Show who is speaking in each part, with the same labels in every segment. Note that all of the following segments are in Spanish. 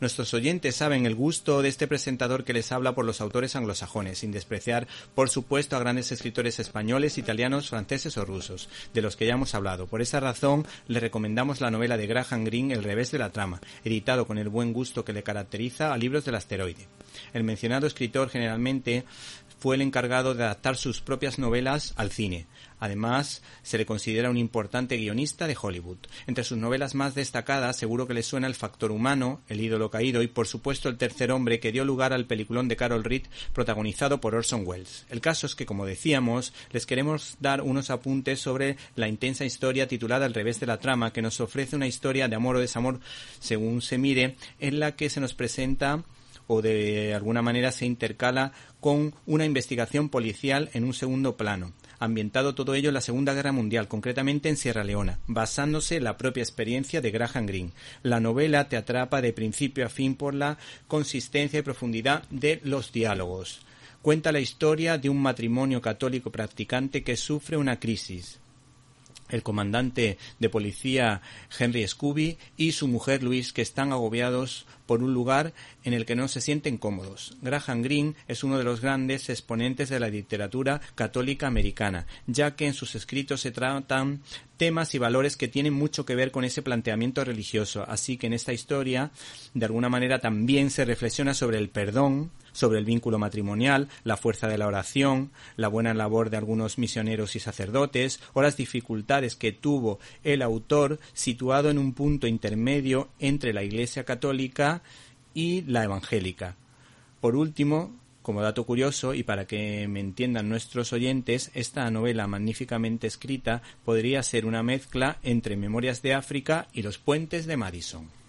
Speaker 1: Nuestros oyentes saben el gusto de este presentador que les habla por los autores anglosajones, sin despreciar, por supuesto, a grandes escritores españoles, italianos, franceses o rusos, de los que ya hemos hablado. Por esa razón, le recomendamos la novela de Graham Greene, El revés de la trama, editado con el buen gusto que le caracteriza a libros del asteroide. El mencionado escritor generalmente fue el encargado de adaptar sus propias novelas al cine. Además, se le considera un importante guionista de Hollywood. Entre sus novelas más destacadas, seguro que le suena El factor humano, El ídolo caído y, por supuesto, El tercer hombre, que dio lugar al peliculón de Carol Reed, protagonizado por Orson Welles. El caso es que, como decíamos, les queremos dar unos apuntes sobre la intensa historia titulada Al revés de la trama, que nos ofrece una historia de amor o desamor, según se mire, en la que se nos presenta o de alguna manera se intercala con una investigación policial en un segundo plano ambientado todo ello en la Segunda Guerra Mundial, concretamente en Sierra Leona, basándose en la propia experiencia de Graham Greene. La novela te atrapa de principio a fin por la consistencia y profundidad de los diálogos. Cuenta la historia de un matrimonio católico practicante que sufre una crisis el comandante de policía Henry Scooby y su mujer Louise que están agobiados por un lugar en el que no se sienten cómodos. Graham Greene es uno de los grandes exponentes de la literatura católica americana, ya que en sus escritos se tratan temas y valores que tienen mucho que ver con ese planteamiento religioso. Así que en esta historia, de alguna manera, también se reflexiona sobre el perdón, sobre el vínculo matrimonial, la fuerza de la oración, la buena labor de algunos misioneros y sacerdotes, o las dificultades que tuvo el autor situado en un punto intermedio entre la Iglesia católica y la evangélica. Por último, como dato curioso y para que me entiendan nuestros oyentes, esta novela magníficamente escrita podría ser una mezcla entre Memorias de África y Los puentes de Madison.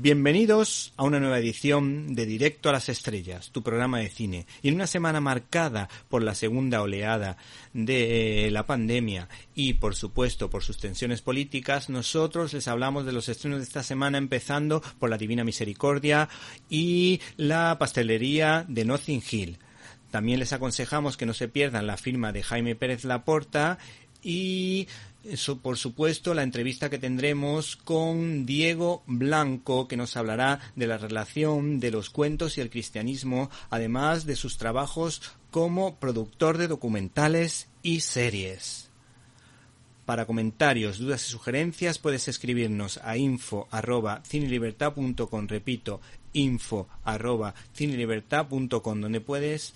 Speaker 1: Bienvenidos a una nueva edición de Directo a las Estrellas, tu programa de cine. Y en una semana marcada por la segunda oleada de eh, la pandemia y, por supuesto, por sus tensiones políticas, nosotros les hablamos de los estrenos de esta semana, empezando por La Divina Misericordia y La Pastelería de Nothing Hill. También les aconsejamos que no se pierdan la firma de Jaime Pérez Laporta y por supuesto, la entrevista que tendremos con Diego Blanco, que nos hablará de la relación de los cuentos y el cristianismo, además de sus trabajos como productor de documentales y series. Para comentarios, dudas y sugerencias puedes escribirnos a info arroba repito, info arroba donde puedes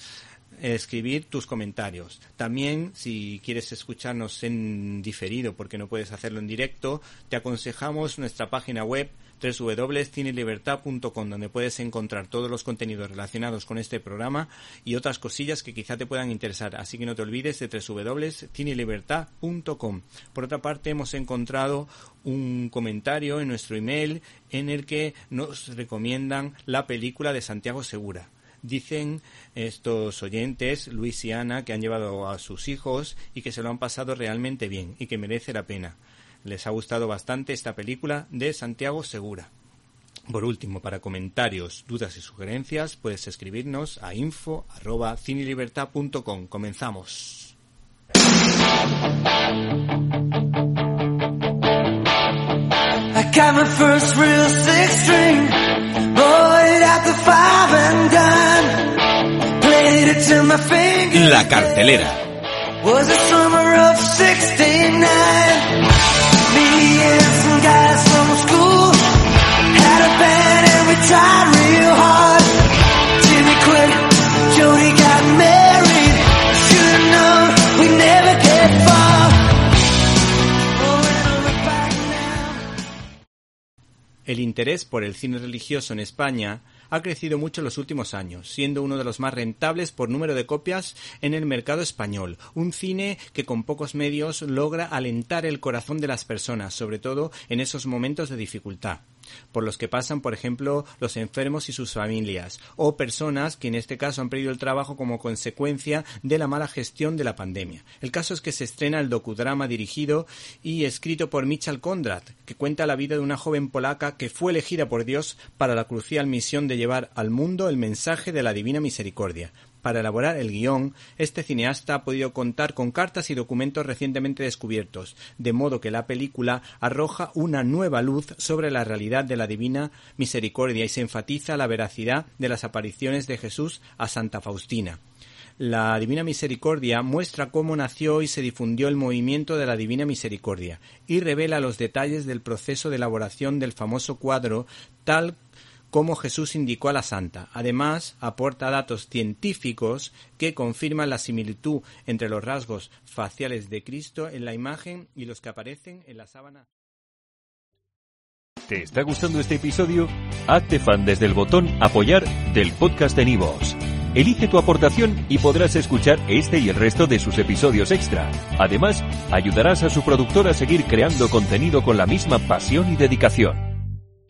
Speaker 1: escribir tus comentarios. También, si quieres escucharnos en diferido porque no puedes hacerlo en directo, te aconsejamos nuestra página web www.cinelibertad.com donde puedes encontrar todos los contenidos relacionados con este programa y otras cosillas que quizá te puedan interesar. Así que no te olvides de www.cinelibertad.com. Por otra parte, hemos encontrado un comentario en nuestro email en el que nos recomiendan la película de Santiago Segura. Dicen estos oyentes, Luis y Ana, que han llevado a sus hijos y que se lo han pasado realmente bien y que merece la pena. Les ha gustado bastante esta película de Santiago Segura. Por último, para comentarios, dudas y sugerencias, puedes escribirnos a info.cinilibertad.com. Comenzamos.
Speaker 2: La cartelera.
Speaker 3: Was the summer of 69 Me and some guys from school Had a band and we tried real hard. Jimmy quit, Jody got married. Should've known we never get far. Oh, when I look back now
Speaker 1: El interés por el cine religioso en España ha crecido mucho en los últimos años, siendo uno de los más rentables por número de copias en el mercado español. Un cine que con pocos medios logra alentar el corazón de las personas, sobre todo en esos momentos de dificultad por los que pasan, por ejemplo, los enfermos y sus familias, o personas que en este caso han perdido el trabajo como consecuencia de la mala gestión de la pandemia. El caso es que se estrena el docudrama dirigido y escrito por Michal Kondrat, que cuenta la vida de una joven polaca que fue elegida por Dios para la crucial misión de llevar al mundo el mensaje de la divina misericordia. Para elaborar el guion, este cineasta ha podido contar con cartas y documentos recientemente descubiertos, de modo que la película arroja una nueva luz sobre la realidad de la divina misericordia y se enfatiza la veracidad de las apariciones de Jesús a Santa Faustina. La Divina Misericordia muestra cómo nació y se difundió el movimiento de la Divina Misericordia y revela los detalles del proceso de elaboración del famoso cuadro tal como Jesús indicó a la santa. Además, aporta datos científicos que confirman la similitud entre los rasgos faciales de Cristo en la imagen y los que aparecen en la sábana.
Speaker 4: ¿Te está gustando este episodio? Hazte fan desde el botón Apoyar del podcast de Nivos. Elige tu aportación y podrás escuchar este y el resto de sus episodios extra. Además, ayudarás a su productor a seguir creando contenido con la misma pasión y dedicación.